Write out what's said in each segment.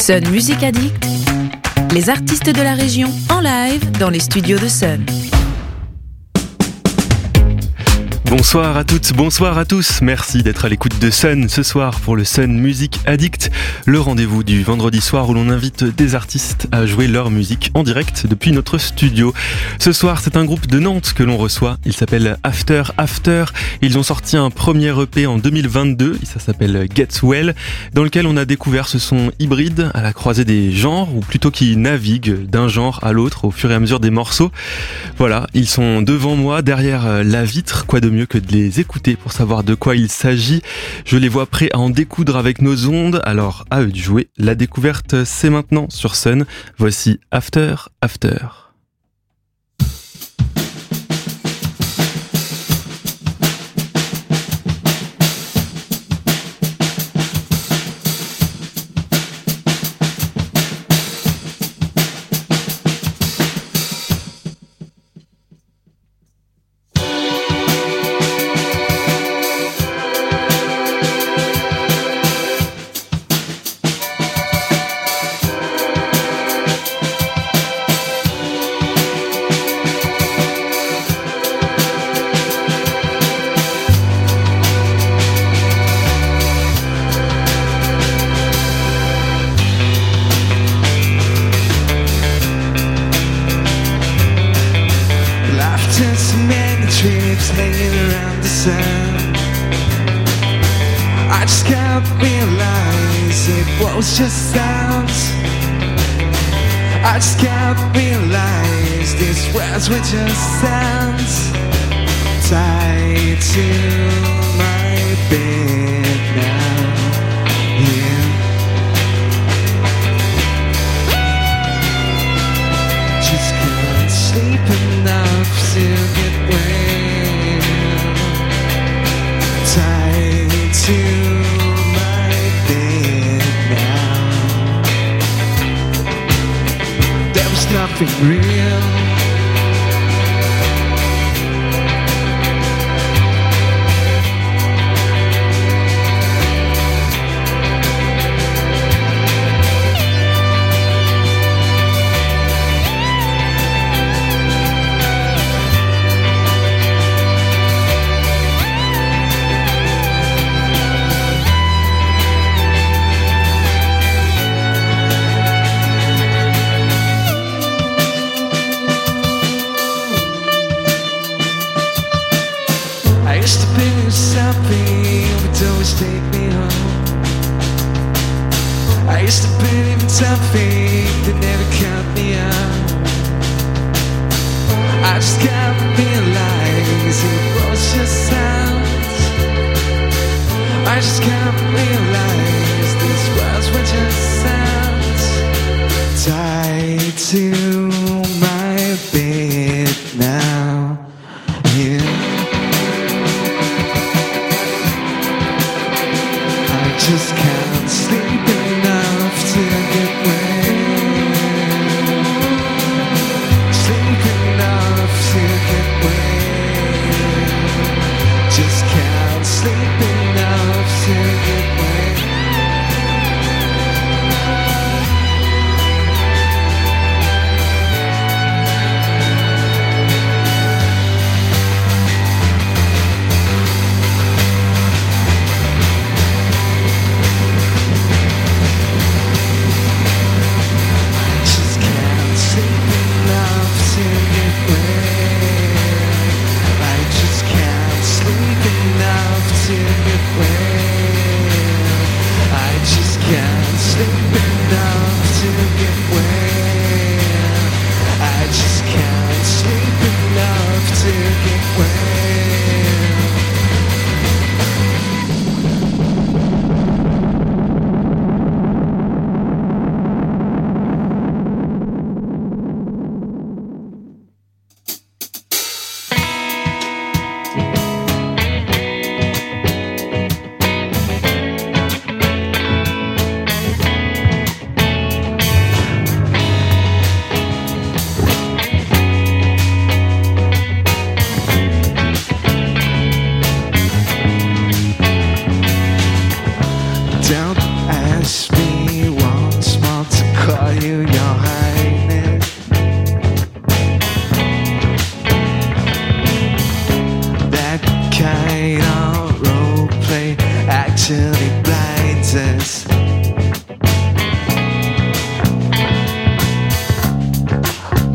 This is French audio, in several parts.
Sun Music Addict, les artistes de la région en live dans les studios de Sun. Bonsoir à toutes, bonsoir à tous. Merci d'être à l'écoute de Sun ce soir pour le Sun Music Addict, le rendez-vous du vendredi soir où l'on invite des artistes à jouer leur musique en direct depuis notre studio. Ce soir, c'est un groupe de Nantes que l'on reçoit. Il s'appelle After After. Ils ont sorti un premier EP en 2022, ça s'appelle Get Well, dans lequel on a découvert ce son hybride à la croisée des genres, ou plutôt qui navigue d'un genre à l'autre au fur et à mesure des morceaux. Voilà, ils sont devant moi, derrière la vitre, quoi de mieux que de les écouter pour savoir de quoi il s'agit. Je les vois prêts à en découdre avec nos ondes, alors à eux de jouer. La découverte, c'est maintenant sur Sun. Voici After After. trips made around the sun. I just can't realize it was just sounds. I just can't realize these words were just sounds. Tied to my bed now. Yeah. Just can't sleep enough to get well.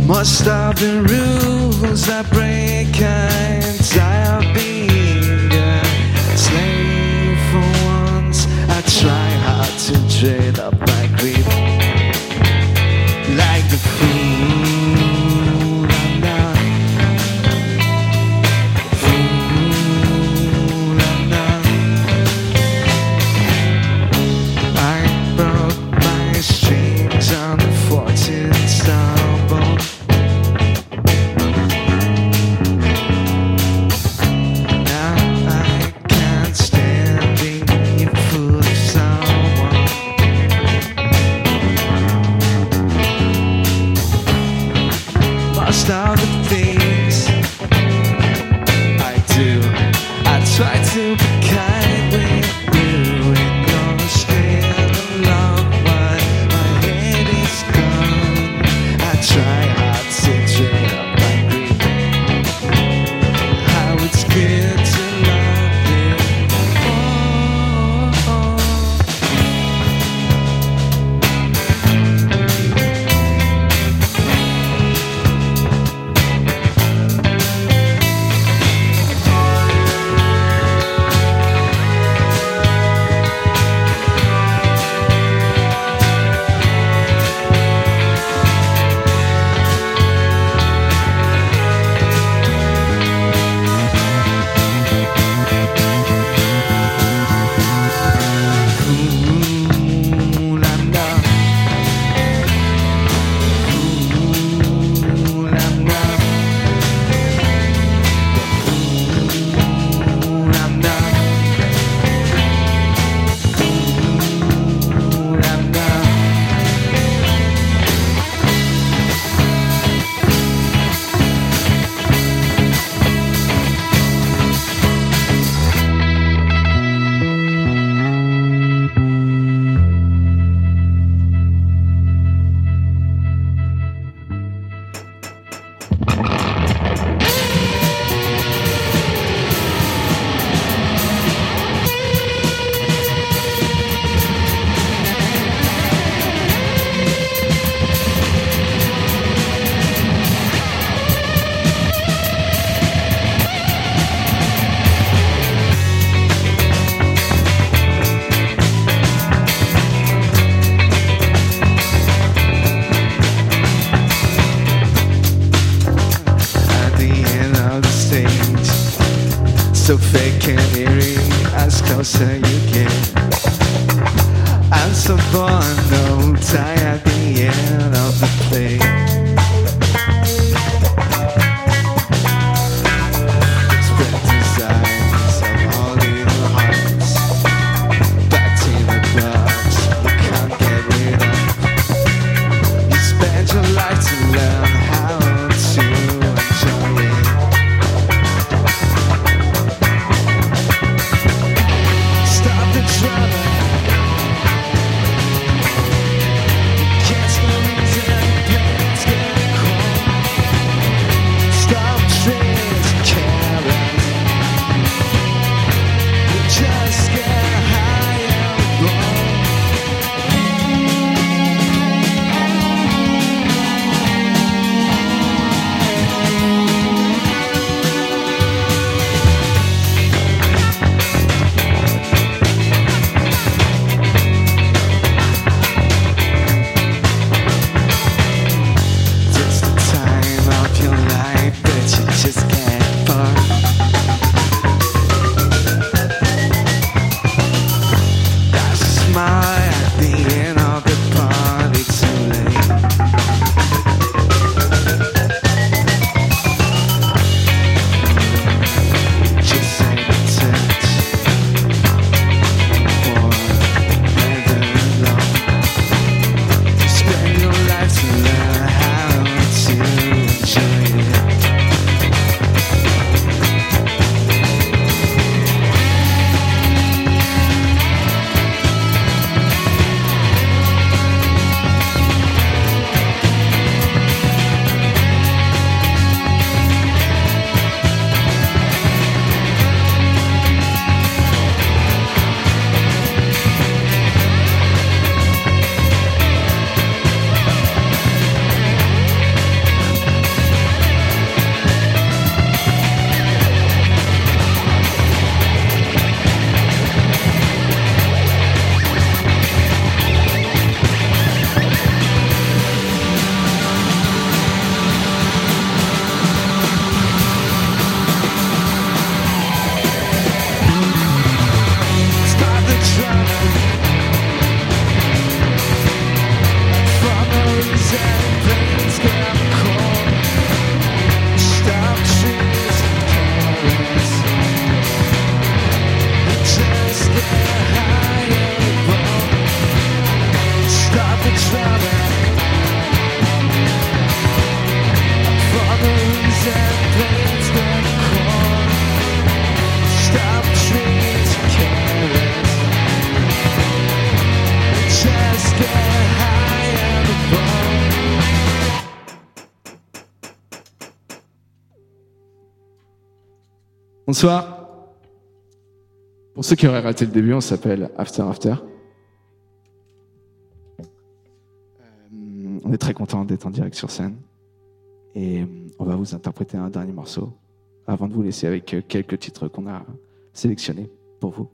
Must have been rules I break and I have been a slave for once. I try hard to trade up. saying say. Bonsoir. Pour ceux qui auraient raté le début, on s'appelle After After. Euh, on est très content d'être en direct sur scène. Et on va vous interpréter un dernier morceau avant de vous laisser avec quelques titres qu'on a sélectionnés pour vous.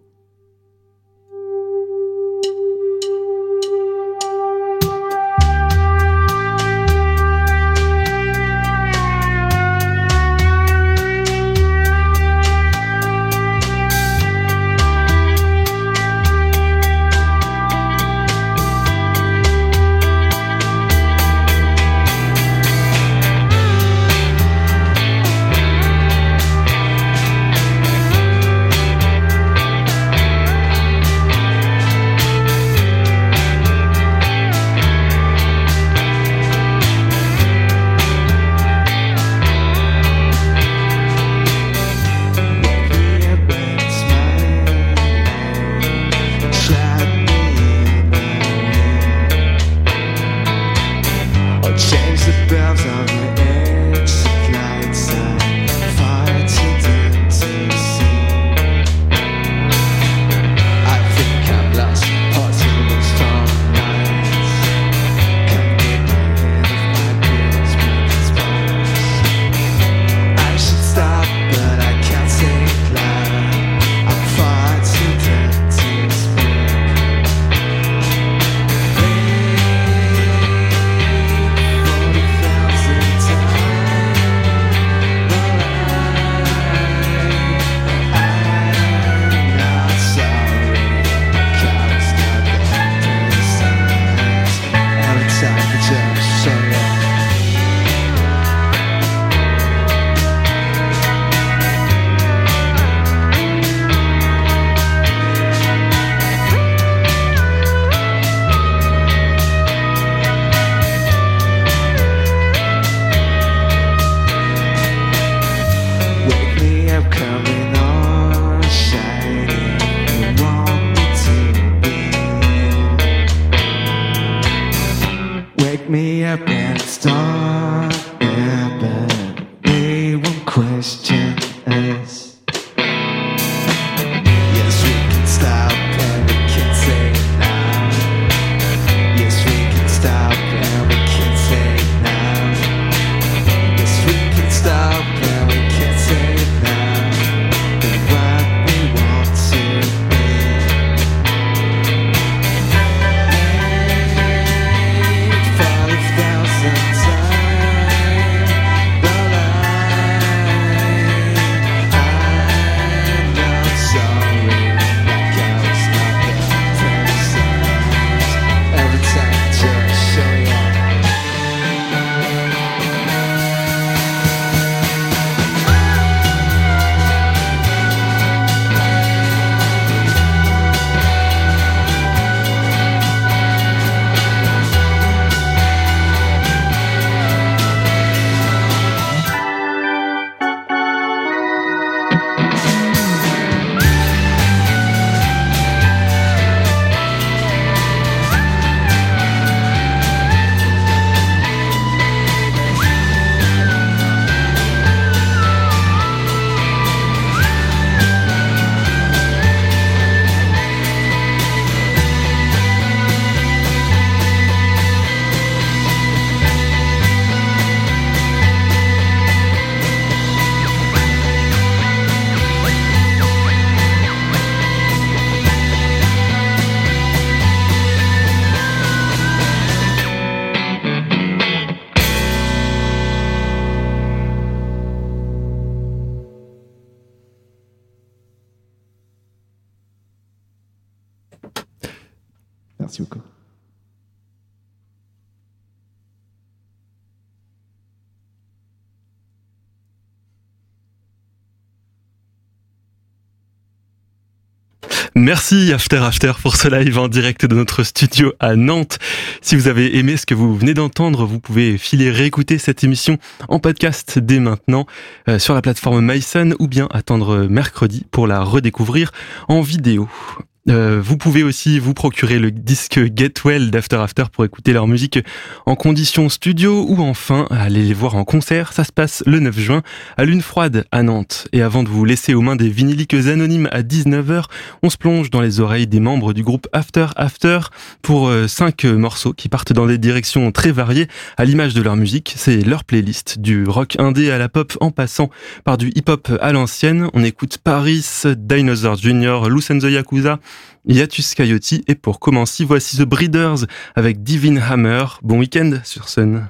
Merci After After pour ce live en direct de notre studio à Nantes. Si vous avez aimé ce que vous venez d'entendre, vous pouvez filer réécouter cette émission en podcast dès maintenant euh, sur la plateforme MySun ou bien attendre mercredi pour la redécouvrir en vidéo. Euh, vous pouvez aussi vous procurer le disque Get Well d'After After pour écouter leur musique en conditions studio ou enfin aller les voir en concert. Ça se passe le 9 juin à Lune Froide à Nantes. Et avant de vous laisser aux mains des vinyliques anonymes à 19h, on se plonge dans les oreilles des membres du groupe After After pour 5 euh, morceaux qui partent dans des directions très variées à l'image de leur musique. C'est leur playlist du rock indé à la pop en passant par du hip-hop à l'ancienne. On écoute Paris, Dinosaur Jr., Loose Yakuza, Yatus Coyote et pour commencer, voici The Breeders avec Divine Hammer. Bon week-end sur Sun.